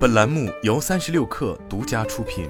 本栏目由三十六氪独家出品。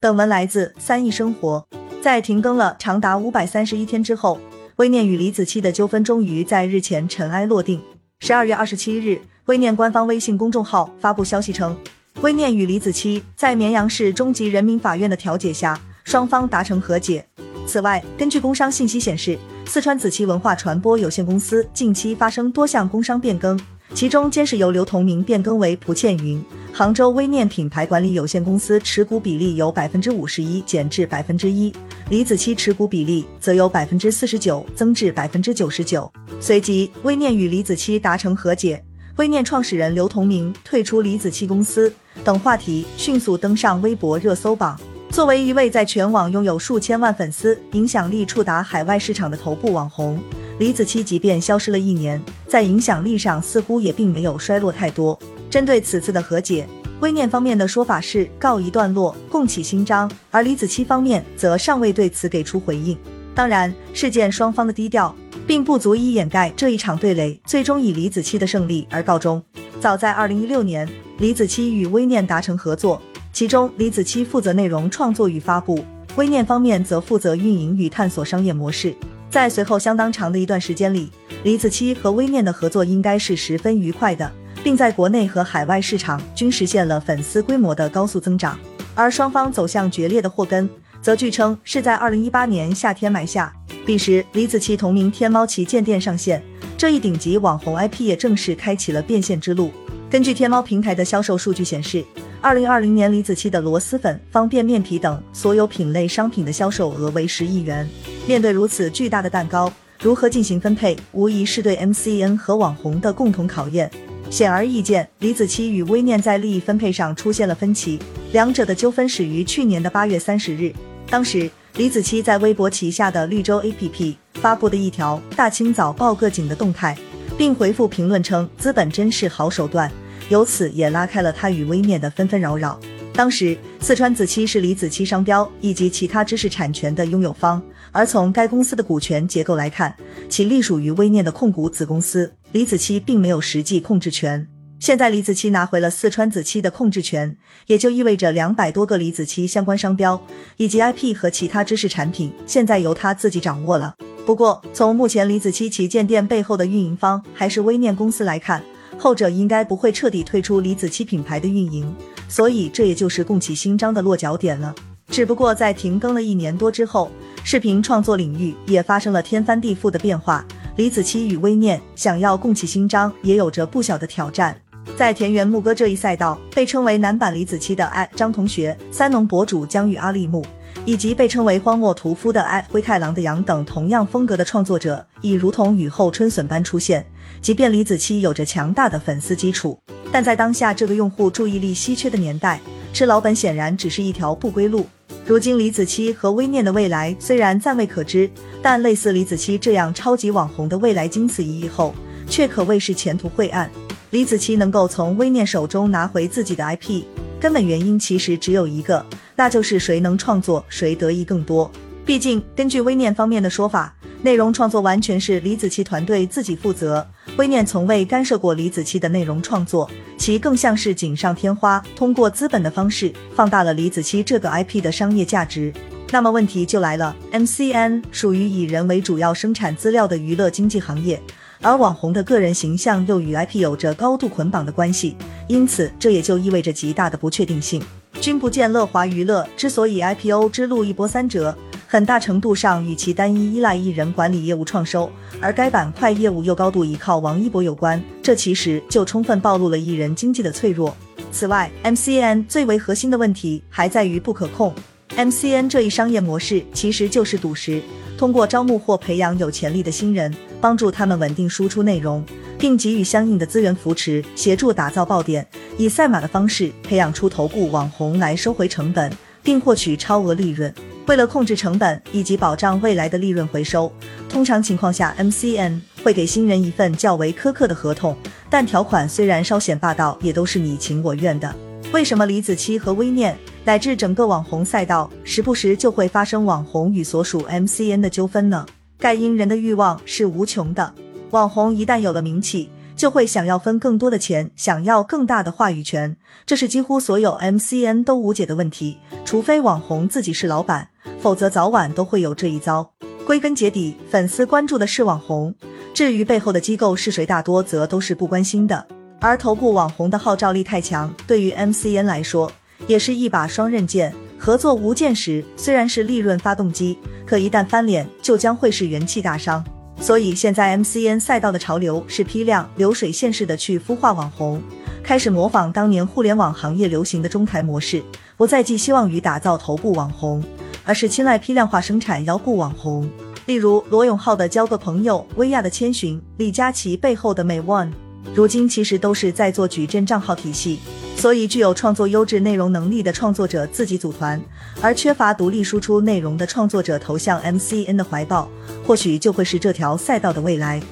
本文来自三亿生活。在停更了长达五百三十一天之后，微念与李子柒的纠纷终于在日前尘埃落定。十二月二十七日，微念官方微信公众号发布消息称，微念与李子柒在绵阳市中级人民法院的调解下，双方达成和解。此外，根据工商信息显示，四川子期文化传播有限公司近期发生多项工商变更，其中监事由刘同明变更为蒲倩云，杭州微念品牌管理有限公司持股比例由百分之五十一减至百分之一，李子柒持股比例则由百分之四十九增至百分之九十九。随即，微念与李子柒达成和解，微念创始人刘同明退出李子柒公司等话题迅速登上微博热搜榜。作为一位在全网拥有数千万粉丝、影响力触达海外市场的头部网红，李子柒即便消失了一年，在影响力上似乎也并没有衰落太多。针对此次的和解，微念方面的说法是告一段落，共启新章，而李子柒方面则尚未对此给出回应。当然，事件双方的低调并不足以掩盖这一场对垒最终以李子柒的胜利而告终。早在二零一六年，李子柒与微念达成合作。其中，李子柒负责内容创作与发布，微念方面则负责运营与探索商业模式。在随后相当长的一段时间里，李子柒和微念的合作应该是十分愉快的，并在国内和海外市场均实现了粉丝规模的高速增长。而双方走向决裂的祸根，则据称是在二零一八年夏天埋下。彼时，李子柒同名天猫旗舰店上线，这一顶级网红 IP 也正式开启了变现之路。根据天猫平台的销售数据显示。二零二零年，李子柒的螺蛳粉、方便面皮等所有品类商品的销售额为十亿元。面对如此巨大的蛋糕，如何进行分配，无疑是对 MCN 和网红的共同考验。显而易见，李子柒与微念在利益分配上出现了分歧，两者的纠纷始于去年的八月三十日。当时，李子柒在微博旗下的绿洲 APP 发布的一条“大清早报个警”的动态，并回复评论称：“资本真是好手段。”由此也拉开了他与微念的纷纷扰扰。当时，四川子期是李子柒商标以及其他知识产权的拥有方，而从该公司的股权结构来看，其隶属于微念的控股子公司，李子柒并没有实际控制权。现在，李子柒拿回了四川子期的控制权，也就意味着两百多个李子柒相关商标以及 IP 和其他知识产品，现在由他自己掌握了。不过，从目前李子柒旗舰店背后的运营方还是微念公司来看，后者应该不会彻底退出李子柒品牌的运营，所以这也就是共启新章的落脚点了。只不过在停更了一年多之后，视频创作领域也发生了天翻地覆的变化。李子柒与微念想要共启新章，也有着不小的挑战。在田园牧歌这一赛道，被称为男版李子柒的爱张同学、三农博主将与阿利木。以及被称为荒漠屠夫的爱灰太狼的羊等同样风格的创作者，已如同雨后春笋般出现。即便李子柒有着强大的粉丝基础，但在当下这个用户注意力稀缺的年代，吃老本显然只是一条不归路。如今李子柒和微念的未来虽然暂未可知，但类似李子柒这样超级网红的未来经此一役后，却可谓是前途晦暗。李子柒能够从微念手中拿回自己的 IP，根本原因其实只有一个。那就是谁能创作，谁得益更多。毕竟，根据微念方面的说法，内容创作完全是李子柒团队自己负责，微念从未干涉过李子柒的内容创作，其更像是锦上添花，通过资本的方式放大了李子柒这个 IP 的商业价值。那么问题就来了，MCN 属于以人为主要生产资料的娱乐经济行业，而网红的个人形象又与 IP 有着高度捆绑的关系，因此这也就意味着极大的不确定性。君不见乐华娱乐之所以 IPO 之路一波三折，很大程度上与其单一依赖艺人管理业务创收，而该板块业务又高度依靠王一博有关。这其实就充分暴露了艺人经济的脆弱。此外，MCN 最为核心的问题还在于不可控。MCN 这一商业模式其实就是赌石，通过招募或培养有潜力的新人，帮助他们稳定输出内容。并给予相应的资源扶持，协助打造爆点，以赛马的方式培养出头部网红来收回成本，并获取超额利润。为了控制成本以及保障未来的利润回收，通常情况下，MCN 会给新人一份较为苛刻的合同，但条款虽然稍显霸道，也都是你情我愿的。为什么李子柒和微念乃至整个网红赛道，时不时就会发生网红与所属 MCN 的纠纷呢？盖因人的欲望是无穷的。网红一旦有了名气，就会想要分更多的钱，想要更大的话语权，这是几乎所有 MCN 都无解的问题。除非网红自己是老板，否则早晚都会有这一遭。归根结底，粉丝关注的是网红，至于背后的机构是谁，大多则都是不关心的。而头部网红的号召力太强，对于 MCN 来说也是一把双刃剑。合作无间时虽然是利润发动机，可一旦翻脸，就将会是元气大伤。所以现在 MCN 赛道的潮流是批量流水线式的去孵化网红，开始模仿当年互联网行业流行的中台模式，不再寄希望于打造头部网红，而是青睐批量化生产腰部网红。例如罗永浩的交个朋友，薇娅的千寻，李佳琦背后的美 One，如今其实都是在做矩阵账号体系。所以，具有创作优质内容能力的创作者自己组团，而缺乏独立输出内容的创作者投向 MCN 的怀抱，或许就会是这条赛道的未来。